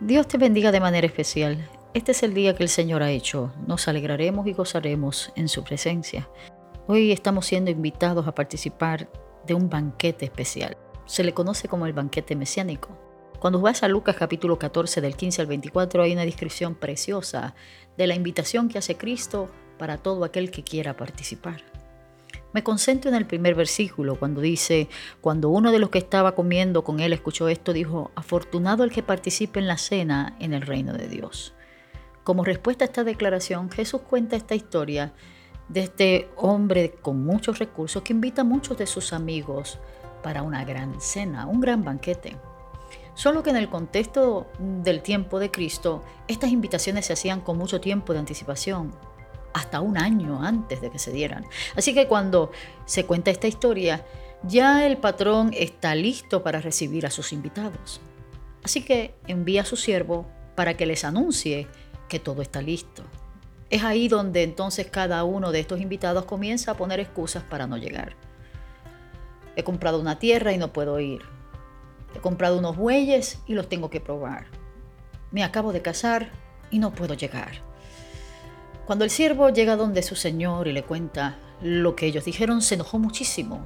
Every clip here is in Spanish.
Dios te bendiga de manera especial. Este es el día que el Señor ha hecho. Nos alegraremos y gozaremos en su presencia. Hoy estamos siendo invitados a participar de un banquete especial. Se le conoce como el banquete mesiánico. Cuando vas a Lucas capítulo 14 del 15 al 24 hay una descripción preciosa de la invitación que hace Cristo para todo aquel que quiera participar. Me concentro en el primer versículo cuando dice, cuando uno de los que estaba comiendo con él escuchó esto, dijo, afortunado el que participe en la cena en el reino de Dios. Como respuesta a esta declaración, Jesús cuenta esta historia de este hombre con muchos recursos que invita a muchos de sus amigos para una gran cena, un gran banquete. Solo que en el contexto del tiempo de Cristo, estas invitaciones se hacían con mucho tiempo de anticipación, hasta un año antes de que se dieran. Así que cuando se cuenta esta historia, ya el patrón está listo para recibir a sus invitados. Así que envía a su siervo para que les anuncie que todo está listo. Es ahí donde entonces cada uno de estos invitados comienza a poner excusas para no llegar. He comprado una tierra y no puedo ir. He comprado unos bueyes y los tengo que probar. Me acabo de casar y no puedo llegar. Cuando el siervo llega donde su señor y le cuenta lo que ellos dijeron, se enojó muchísimo.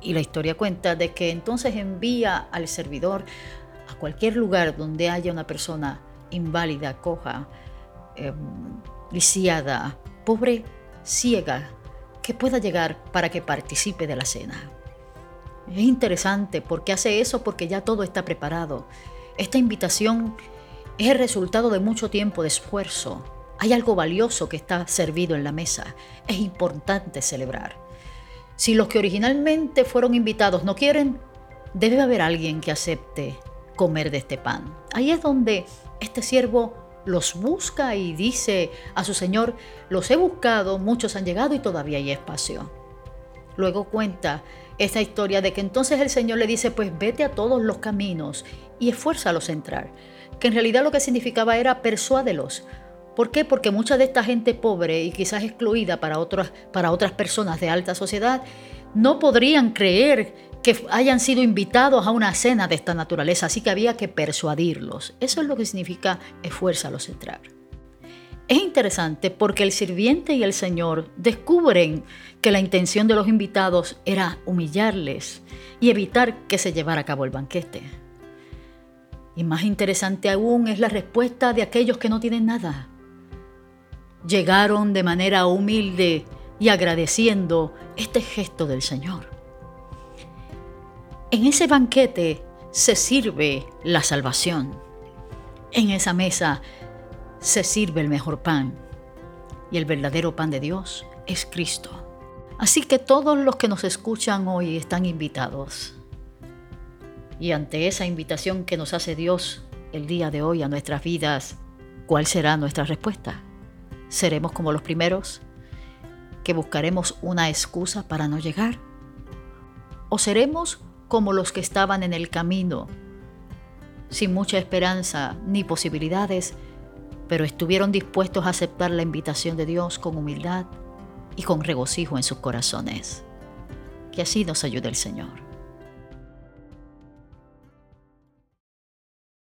Y la historia cuenta de que entonces envía al servidor a cualquier lugar donde haya una persona inválida, coja, eh, lisiada, pobre, ciega, que pueda llegar para que participe de la cena. Es interesante porque hace eso porque ya todo está preparado. Esta invitación es el resultado de mucho tiempo de esfuerzo, hay algo valioso que está servido en la mesa. Es importante celebrar. Si los que originalmente fueron invitados no quieren, debe haber alguien que acepte comer de este pan. Ahí es donde este siervo los busca y dice a su señor, los he buscado, muchos han llegado y todavía hay espacio. Luego cuenta esta historia de que entonces el Señor le dice, pues vete a todos los caminos y esfuérzalos a entrar, que en realidad lo que significaba era persuádelos, ¿Por qué? Porque mucha de esta gente pobre y quizás excluida para otras, para otras personas de alta sociedad no podrían creer que hayan sido invitados a una cena de esta naturaleza, así que había que persuadirlos. Eso es lo que significa esfuérzalo entrar. Es interesante porque el sirviente y el Señor descubren que la intención de los invitados era humillarles y evitar que se llevara a cabo el banquete. Y más interesante aún es la respuesta de aquellos que no tienen nada llegaron de manera humilde y agradeciendo este gesto del Señor. En ese banquete se sirve la salvación. En esa mesa se sirve el mejor pan. Y el verdadero pan de Dios es Cristo. Así que todos los que nos escuchan hoy están invitados. Y ante esa invitación que nos hace Dios el día de hoy a nuestras vidas, ¿cuál será nuestra respuesta? ¿Seremos como los primeros que buscaremos una excusa para no llegar? ¿O seremos como los que estaban en el camino, sin mucha esperanza ni posibilidades, pero estuvieron dispuestos a aceptar la invitación de Dios con humildad y con regocijo en sus corazones? Que así nos ayude el Señor.